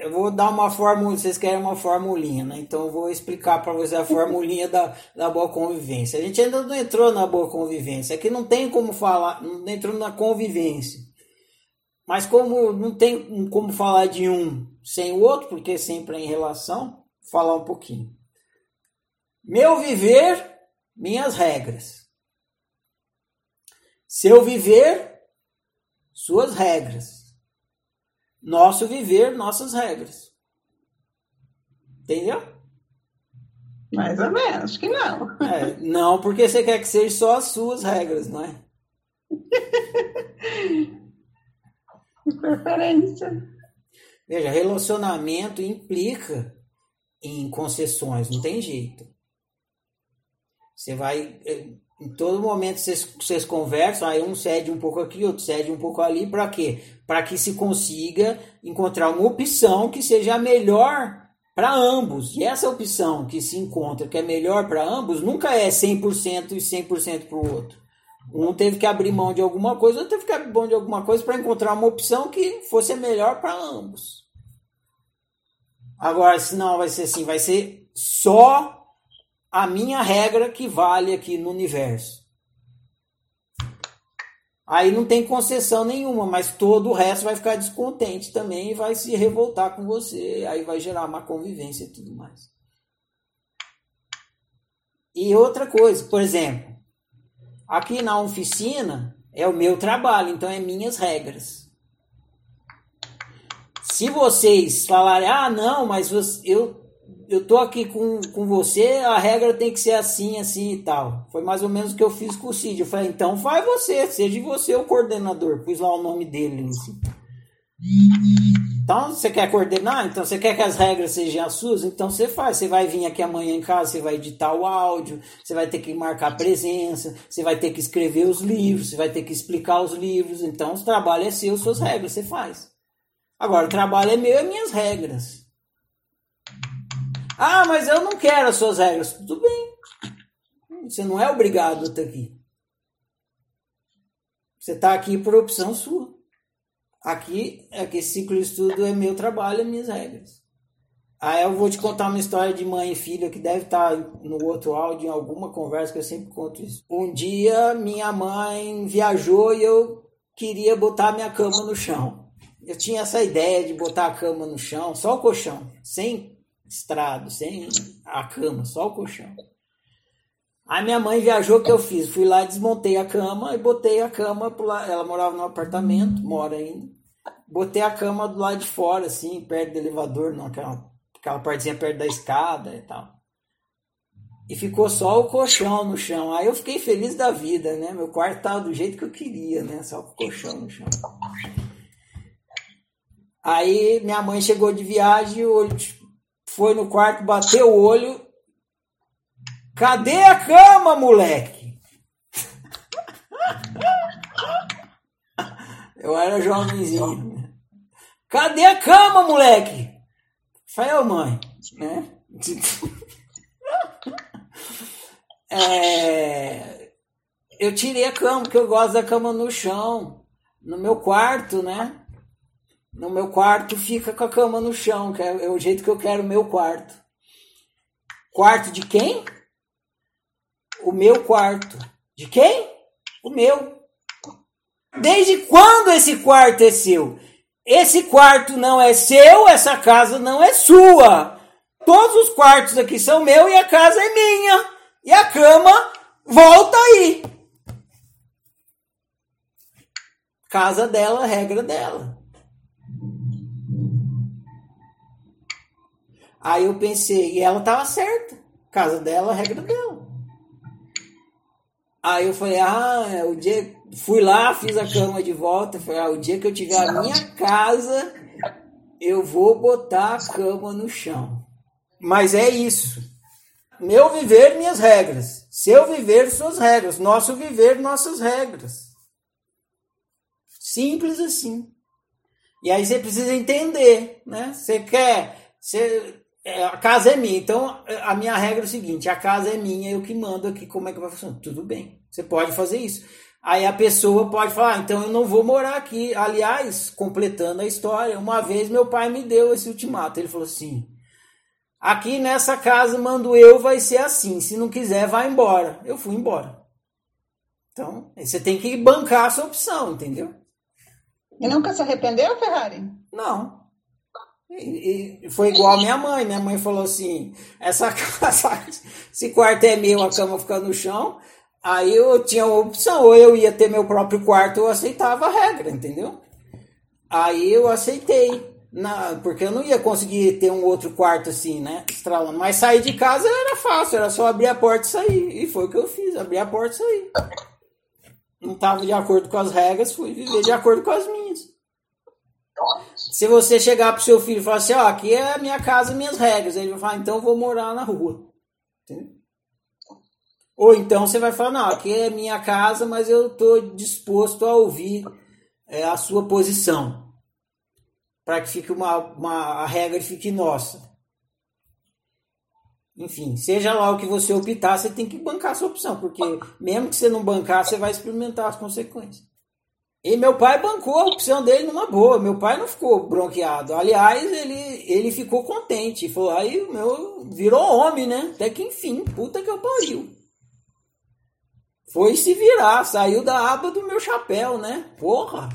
eu vou dar uma fórmula, vocês querem uma formulinha, né? Então eu vou explicar para vocês a formulinha da, da boa convivência. A gente ainda não entrou na boa convivência, aqui não tem como falar, não entrou na convivência. Mas como não tem como falar de um sem o outro, porque sempre é em relação, falar um pouquinho. Meu viver, minhas regras. Seu viver, suas regras. Nosso viver, nossas regras. Entendeu? Mais ou menos, acho que não. É, não, porque você quer que seja só as suas regras, não é? Preferência. Veja, relacionamento implica em concessões, não tem jeito. Você vai. Em todo momento vocês, conversam, aí um cede um pouco aqui, outro cede um pouco ali, para quê? Para que se consiga encontrar uma opção que seja a melhor para ambos. E essa opção que se encontra, que é melhor para ambos, nunca é 100% e 100% para o outro. Um teve que abrir mão de alguma coisa, outro teve que abrir mão de alguma coisa para encontrar uma opção que fosse melhor para ambos. Agora, se não vai ser assim, vai ser só a minha regra que vale aqui no universo. Aí não tem concessão nenhuma, mas todo o resto vai ficar descontente também e vai se revoltar com você. Aí vai gerar uma convivência e tudo mais. E outra coisa, por exemplo, aqui na oficina é o meu trabalho, então é minhas regras. Se vocês falarem, ah, não, mas eu eu tô aqui com, com você, a regra tem que ser assim, assim e tal. Foi mais ou menos o que eu fiz com o Cid. Eu falei, então faz você, seja você o coordenador. Pus lá o nome dele. Então, você quer coordenar? Então, você quer que as regras sejam as suas? Então, você faz. Você vai vir aqui amanhã em casa, você vai editar o áudio, você vai ter que marcar presença, você vai ter que escrever os livros, você vai ter que explicar os livros. Então, o trabalho é seu, suas regras, você faz. Agora, o trabalho é meu, é minhas regras. Ah, mas eu não quero as suas regras. Tudo bem. Você não é obrigado a estar aqui. Você está aqui por opção sua. Aqui, aqui esse ciclo de estudo é meu trabalho, é minhas regras. Aí eu vou te contar uma história de mãe e filha que deve estar tá no outro áudio, em alguma conversa que eu sempre conto isso. Um dia minha mãe viajou e eu queria botar minha cama no chão. Eu tinha essa ideia de botar a cama no chão, só o colchão, sem estrado, sem a cama, só o colchão. Aí minha mãe viajou, o que eu fiz? Fui lá, desmontei a cama e botei a cama pro lado. Ela morava no apartamento, mora ainda. Botei a cama do lado de fora, assim, perto do elevador, naquela, aquela partezinha perto da escada e tal. E ficou só o colchão no chão. Aí eu fiquei feliz da vida, né? Meu quarto tava do jeito que eu queria, né? Só o colchão no chão. Aí minha mãe chegou de viagem, olho foi no quarto, bateu o olho. Cadê a cama, moleque? Eu era jovenzinho. Cadê a cama, moleque? Falei, ô mãe, né? É, eu tirei a cama, porque eu gosto da cama no chão, no meu quarto, né? No meu quarto fica com a cama no chão, que é, é o jeito que eu quero o meu quarto. Quarto de quem? O meu quarto. De quem? O meu. Desde quando esse quarto é seu? Esse quarto não é seu, essa casa não é sua. Todos os quartos aqui são meus e a casa é minha. E a cama volta aí. Casa dela, regra dela. Aí eu pensei, e ela tava certa. Casa dela, regra dela. Aí eu falei, ah, é o dia. Fui lá, fiz a cama de volta. Falei, ah, o dia que eu tiver a minha casa, eu vou botar a cama no chão. Mas é isso. Meu viver, minhas regras. Seu viver, suas regras. Nosso viver, nossas regras. Simples assim. E aí você precisa entender, né? Você quer. Você, é, a casa é minha, então a minha regra é o seguinte: a casa é minha, eu que mando aqui como é que vai funcionar. Tudo bem, você pode fazer isso. Aí a pessoa pode falar, ah, então eu não vou morar aqui. Aliás, completando a história, uma vez meu pai me deu esse ultimato. Ele falou assim: aqui nessa casa mando eu, vai ser assim. Se não quiser, vai embora. Eu fui embora. Então, você tem que bancar a sua opção, entendeu? E nunca se arrependeu, Ferrari? Não. E, e foi igual a minha mãe. Minha mãe falou assim: essa casa, esse quarto é meu, a cama fica no chão. Aí eu tinha uma opção, ou eu ia ter meu próprio quarto, eu aceitava a regra, entendeu? Aí eu aceitei, na, porque eu não ia conseguir ter um outro quarto assim, né? Estralando. Mas sair de casa era fácil, era só abrir a porta e sair. E foi o que eu fiz, abri a porta e sair. Não estava de acordo com as regras, fui viver de acordo com as minhas. Se você chegar pro seu filho e falar assim, ó, aqui é a minha casa, minhas regras, ele vai falar, então vou morar na rua. Entendeu? Ou então você vai falar, não, aqui é minha casa, mas eu estou disposto a ouvir é, a sua posição. Para que fique uma, uma a regra fique nossa. Enfim, seja lá o que você optar, você tem que bancar a sua opção, porque mesmo que você não bancar, você vai experimentar as consequências. E meu pai bancou a opção dele numa boa. Meu pai não ficou bronqueado. Aliás, ele, ele ficou contente. Falou, aí meu virou homem, né? Até que enfim, puta que eu pariu. Foi se virar, saiu da aba do meu chapéu, né? Porra!